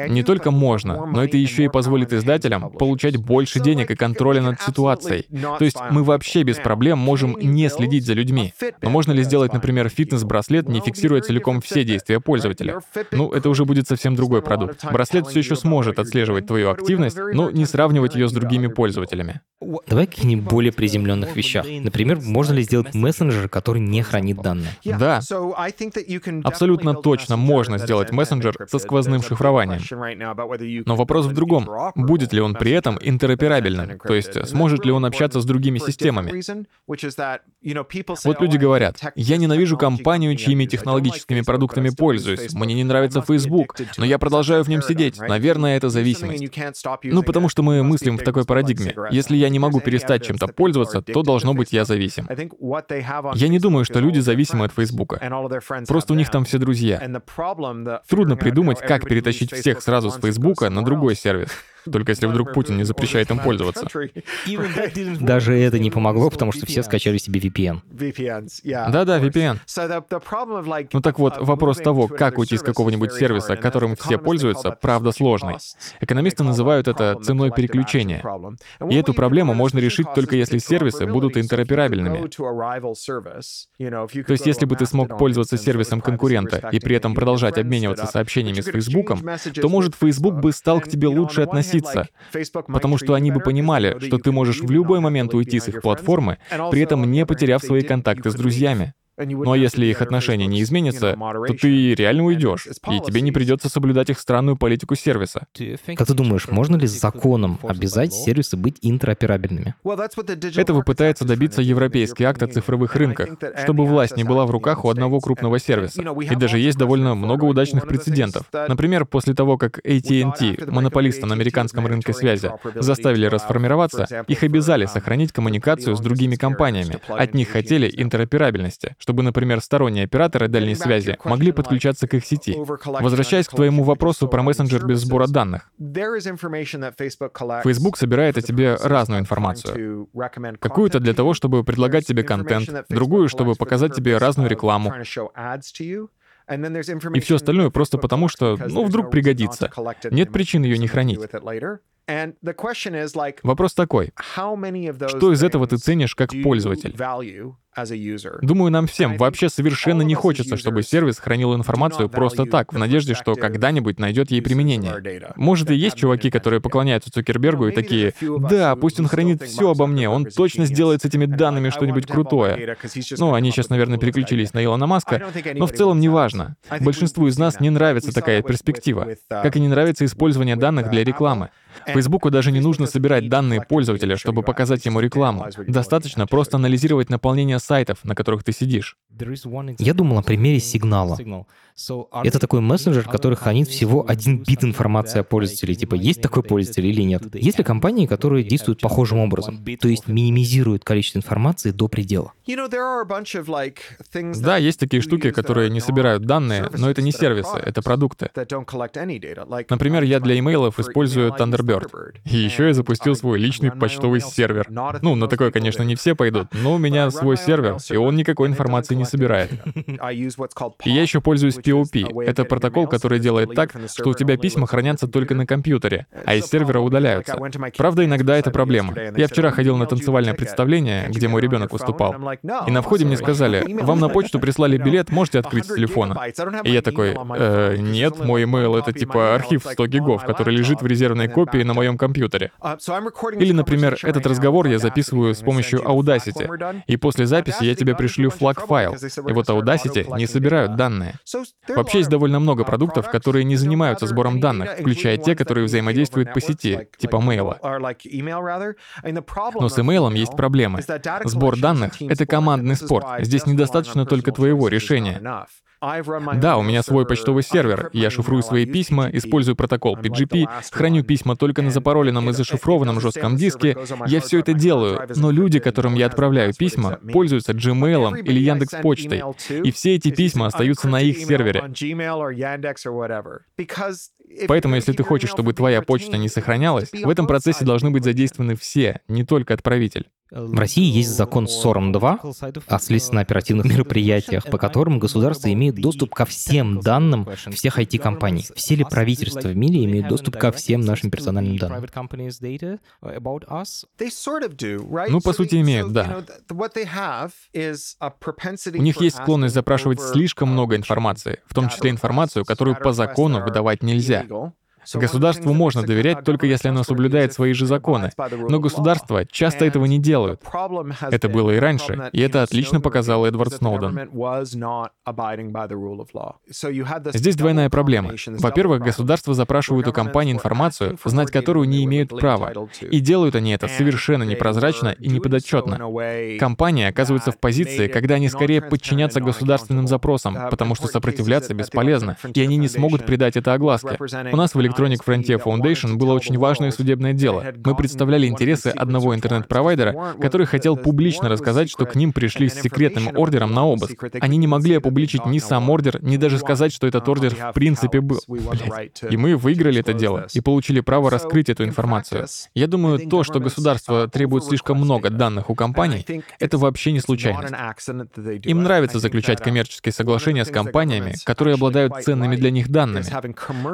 Не только можно, но это еще и позволит издателям получать больше денег и контроля над ситуацией. То есть мы вообще без проблем можем не следить за людьми. Но можно ли сделать, например, фитнес-браслет, не фиксируя целиком все действия пользователя? Ну, это уже будет совсем другой продукт. Браслет все еще сможет отслеживать твою активность, но не сравнивать ее с другими пользователями. Давай каких-нибудь более приземленных вещах. Например, можно ли сделать мессенджер, который не хранит данные? Да. Абсолютно точно можно сделать мессенджер со сквозным шифрованием. Но вопрос в другом. Будет ли он при этом интероперабельным? То есть сможет ли он общаться с другими системами? Вот люди говорят, я ненавижу компанию, чьими технологическими продуктами пользуюсь. Мне не нравится Facebook, но я продолжаю в нем сидеть. Наверное, это зависимость. Ну, потому что мы мыслим в такой парадигме. Если я не могу перестать чем-то пользоваться, то должно быть я зависим. Я не думаю, что люди зависимы от Фейсбука. Просто у них там все друзья. Трудно придумать, как перетащить всех сразу с Фейсбука на другой сервис. Только если вдруг Путин не запрещает им пользоваться. (laughs) Даже это не помогло, потому что все скачали себе VPN. Да-да, VPN. Ну так вот, вопрос того, как уйти с какого-нибудь сервиса, которым все пользуются, правда сложный. Экономисты называют это ценой переключения. И эту проблему можно решить только если сервисы будут интероперабельными. То есть если бы ты смог пользоваться сервисом конкурента и при этом продолжать обмениваться сообщениями с Фейсбуком, то, может, Facebook бы стал к тебе лучше относиться относиться, потому что они бы понимали, что ты можешь в любой момент уйти с их платформы, при этом не потеряв свои контакты с друзьями. Ну а если их отношения не изменятся, то ты реально уйдешь, и тебе не придется соблюдать их странную политику сервиса. Как ты думаешь, можно ли законом обязать сервисы быть интероперабельными? Этого пытается добиться Европейский акт о цифровых рынках, чтобы власть не была в руках у одного крупного сервиса. И даже есть довольно много удачных прецедентов. Например, после того, как AT&T, монополиста на американском рынке связи, заставили расформироваться, их обязали сохранить коммуникацию с другими компаниями. От них хотели интероперабельности, чтобы, например, сторонние операторы дальней связи могли подключаться к их сети. Возвращаясь к твоему вопросу про мессенджер без сбора данных. Facebook собирает о тебе разную информацию. Какую-то для того, чтобы предлагать тебе контент, другую, чтобы показать тебе разную рекламу. И все остальное просто потому, что, ну, вдруг пригодится. Нет причин ее не хранить. Вопрос такой, что из этого ты ценишь как пользователь? Думаю, нам всем вообще совершенно не хочется, чтобы сервис хранил информацию просто так, в надежде, что когда-нибудь найдет ей применение. Может, и есть чуваки, которые поклоняются Цукербергу и такие, да, пусть он хранит все обо мне, он точно сделает с этими данными что-нибудь крутое. Ну, они сейчас, наверное, переключились на Илона Маска, но в целом не важно. Большинству из нас не нравится такая перспектива, как и не нравится использование данных для рекламы. Фейсбуку даже не нужно собирать данные пользователя, чтобы показать ему рекламу. Достаточно просто анализировать наполнение сайтов, на которых ты сидишь. Я думал о примере сигнала. Это такой мессенджер, который хранит всего один бит информации о пользователе. Типа, есть такой пользователь или нет. Есть ли компании, которые действуют похожим образом? То есть минимизируют количество информации до предела? Да, есть такие штуки, которые не собирают данные, но это не сервисы, это продукты. Например, я для имейлов использую Thunderbird. И еще я запустил свой личный почтовый сервер. Ну, на такое, конечно, не все пойдут, но у меня свой сервер, и он никакой информации не собирает. (laughs) И я еще пользуюсь POP. Это протокол, который делает так, что у тебя письма хранятся только на компьютере, а из сервера удаляются. Правда, иногда это проблема. Я вчера ходил на танцевальное представление, где мой ребенок выступал. И на входе мне сказали, вам на почту прислали билет, можете открыть с телефона. И я такой, э, нет, мой email это типа архив 100 гигов, который лежит в резервной копии на моем компьютере. Или, например, этот разговор я записываю с помощью Audacity, и после записи я тебе пришлю флаг-файл, и вот Audacity не собирают данные. Вообще есть довольно много продуктов, которые не занимаются сбором данных, включая те, которые взаимодействуют по сети, типа мейла. Но с имейлом есть проблемы. Сбор данных — это командный спорт. Здесь недостаточно только твоего решения. Да, у меня свой почтовый сервер. Я шифрую свои письма, использую протокол PGP, храню письма только на запароленном и зашифрованном жестком диске. Я все это делаю, но люди, которым я отправляю письма, пользуются Gmail или Яндекс Почтой, и все эти письма остаются на их сервере. Поэтому, если ты хочешь, чтобы твоя почта не сохранялась, в этом процессе должны быть задействованы все, не только отправитель. В России есть закон СОРМ-2 о следственно-оперативных мероприятиях, по которым государство имеет доступ ко всем данным всех IT-компаний. Все ли правительства в мире имеют доступ ко всем нашим персональным данным? Ну, по сути, имеют, да. У них есть склонность запрашивать слишком много информации, в том числе информацию, которую по закону выдавать нельзя. legal Государству можно доверять только если оно соблюдает свои же законы. Но государства часто этого не делают. Это было и раньше, и это отлично показал Эдвард Сноуден. Здесь двойная проблема. Во-первых, государства запрашивают у компаний информацию, знать которую не имеют права. И делают они это совершенно непрозрачно и неподотчетно. Компании оказываются в позиции, когда они скорее подчинятся государственным запросам, потому что сопротивляться бесполезно, и они не смогут придать это огласке. У нас в Electronic Frontier Foundation было очень важное судебное дело. Мы представляли интересы одного интернет-провайдера, который хотел публично рассказать, что к ним пришли с секретным ордером на обыск. Они не могли опубличить ни сам ордер, ни даже сказать, что этот ордер в принципе был. Блять. И мы выиграли это дело и получили право раскрыть эту информацию. Я думаю, то, что государство требует слишком много данных у компаний, это вообще не случайность. Им нравится заключать коммерческие соглашения с компаниями, которые обладают ценными для них данными.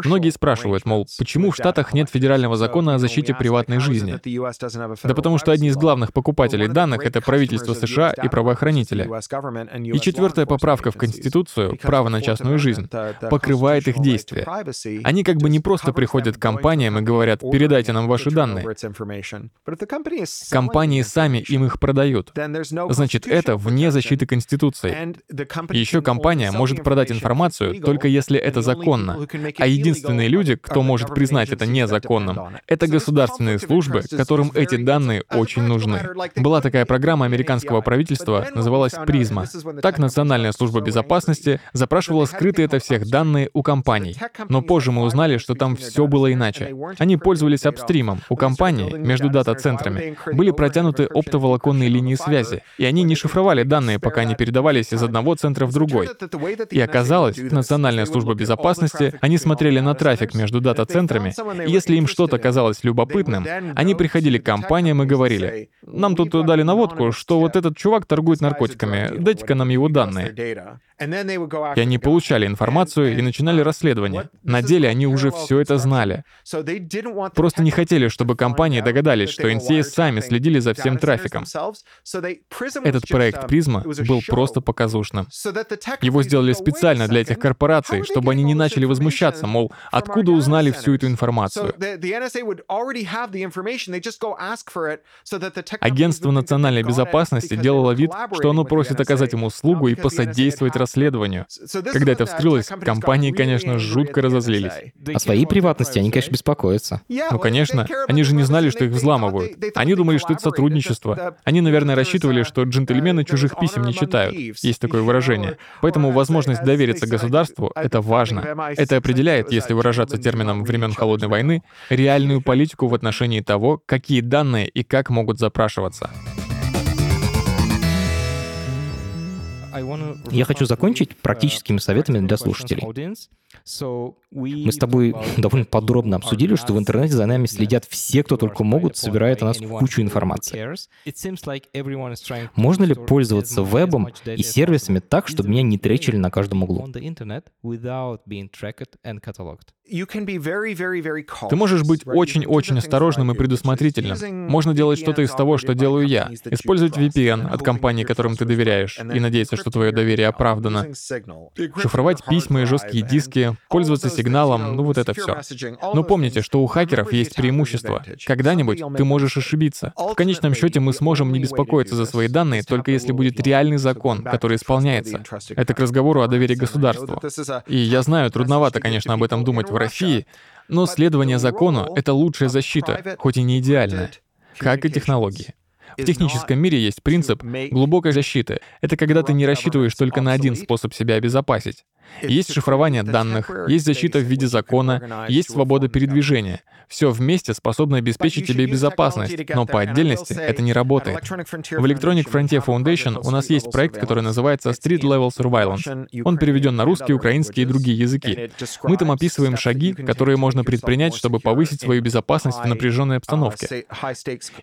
Многие спрашивают, мол, почему в Штатах нет федерального закона о защите приватной жизни? Да потому что одни из главных покупателей данных — это правительство США и правоохранители. И четвертая поправка в Конституцию, право на частную жизнь, покрывает их действия. Они как бы не просто приходят к компаниям и говорят, передайте нам ваши данные. Компании сами им их продают. Значит, это вне защиты Конституции. Еще компания может продать информацию только если это законно. А единственные люди, кто кто может признать это незаконным. Это государственные службы, которым эти данные очень нужны. Была такая программа американского правительства, называлась «Призма». Так Национальная служба безопасности запрашивала скрытые это всех данные у компаний. Но позже мы узнали, что там все было иначе. Они пользовались апстримом. У компании, между дата-центрами, были протянуты оптоволоконные линии связи, и они не шифровали данные, пока не передавались из одного центра в другой. И оказалось, Национальная служба безопасности, они смотрели на трафик между дата-центрами, и если им что-то казалось любопытным, они приходили к компаниям и говорили, «Нам тут дали наводку, что вот этот чувак торгует наркотиками, дайте-ка нам его данные». И они получали информацию и начинали расследование. На деле они уже все это знали. Просто не хотели, чтобы компании догадались, что NCA сами следили за всем трафиком. Этот проект Призма был просто показушным. Его сделали специально для этих корпораций, чтобы они не начали возмущаться, мол, откуда узнали всю эту информацию. Агентство национальной безопасности делало вид, что оно просит оказать им услугу и посодействовать расследованию расследованию. Когда это вскрылось, компании, конечно, жутко разозлились. О своей приватности они, конечно, беспокоятся. Ну, конечно. Они же не знали, что их взламывают. Они думали, что это сотрудничество. Они, наверное, рассчитывали, что джентльмены чужих писем не читают. Есть такое выражение. Поэтому возможность довериться государству — это важно. Это определяет, если выражаться термином времен Холодной войны, реальную политику в отношении того, какие данные и как могут запрашиваться. Я хочу закончить практическими советами для слушателей. Мы с тобой (laughs) довольно подробно обсудили, что в интернете за нами следят все, кто только могут, собирает о нас кучу информации. Можно ли пользоваться вебом и сервисами так, чтобы меня не тречили на каждом углу? Ты можешь быть очень-очень осторожным и предусмотрительным. Можно делать что-то из того, что делаю я. Использовать VPN от компании, которым ты доверяешь, и надеяться, что твое доверие оправдано. Шифровать письма и жесткие диски пользоваться сигналом, ну вот это все. Но помните, что у хакеров есть преимущество. Когда-нибудь ты можешь ошибиться. В конечном счете мы сможем не беспокоиться за свои данные, только если будет реальный закон, который исполняется. Это к разговору о доверии государству. И я знаю, трудновато, конечно, об этом думать в России, но следование закону — это лучшая защита, хоть и не идеальная, как и технологии. В техническом мире есть принцип глубокой защиты. Это когда ты не рассчитываешь только на один способ себя обезопасить. Есть шифрование данных, есть защита в виде закона, есть свобода передвижения. Все вместе способно обеспечить тебе безопасность, но по отдельности это не работает. В Electronic Frontier Foundation у нас есть проект, который называется Street Level Surveillance. Он переведен на русский, украинский и другие языки. Мы там описываем шаги, которые можно предпринять, чтобы повысить свою безопасность в напряженной обстановке.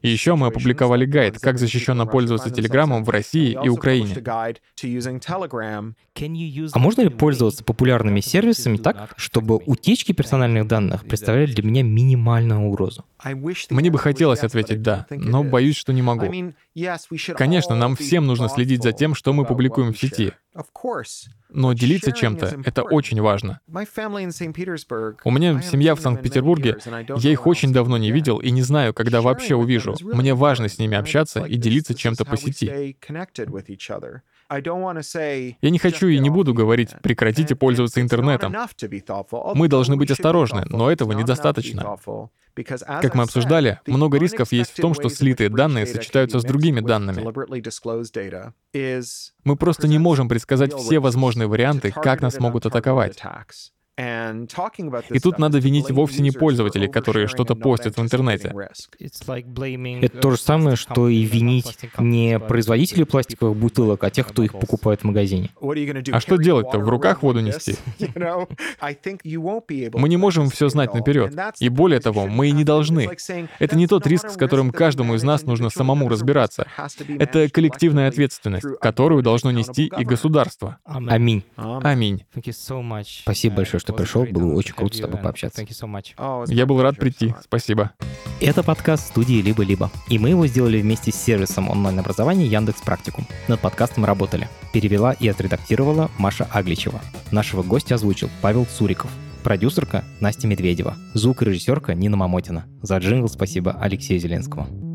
И еще мы опубликовали гайд, как защищенно пользоваться Телеграмом в России и Украине. А можно ли пользоваться популярными сервисами так, чтобы утечки персональных данных представляли для меня минимальную угрозу? Мне бы хотелось ответить «да», но боюсь, что не могу. Конечно, нам всем нужно следить за тем, что мы публикуем в сети. Но делиться чем-то — это очень важно. У меня семья в Санкт-Петербурге, я их очень давно не видел и не знаю, когда вообще увижу. Мне важно с ними общаться и делиться чем-то по сети. Я не хочу и не буду говорить «прекратите пользоваться интернетом». Мы должны быть осторожны, но этого недостаточно. Как мы обсуждали, много рисков есть в том, что слитые данные сочетаются с другими данными. Мы просто не можем предсказать все возможные варианты, как нас могут атаковать. И тут надо винить вовсе не пользователей, которые что-то постят в интернете. Это то же самое, что и винить не производителей пластиковых бутылок, а тех, кто их покупает в магазине. А что делать-то? В руках воду нести? (laughs) Мы не можем все знать наперед. И более того, мы и не должны. Это не тот риск, с которым каждому из нас нужно самому разбираться. Это коллективная ответственность, которую должно нести и государство. Аминь. Аминь. Спасибо большое, что пришел. Было очень круто с тобой пообщаться. Я был рад прийти. Спасибо. Это подкаст студии «Либо-либо». И мы его сделали вместе с сервисом онлайн-образования Яндекс Практикум. Над подкастом работали. Перевела и отредактировала Маша Агличева. Нашего гостя озвучил Павел Цуриков. Продюсерка Настя Медведева. Звукорежиссерка Нина Мамотина. За джингл спасибо Алексею Зеленскому.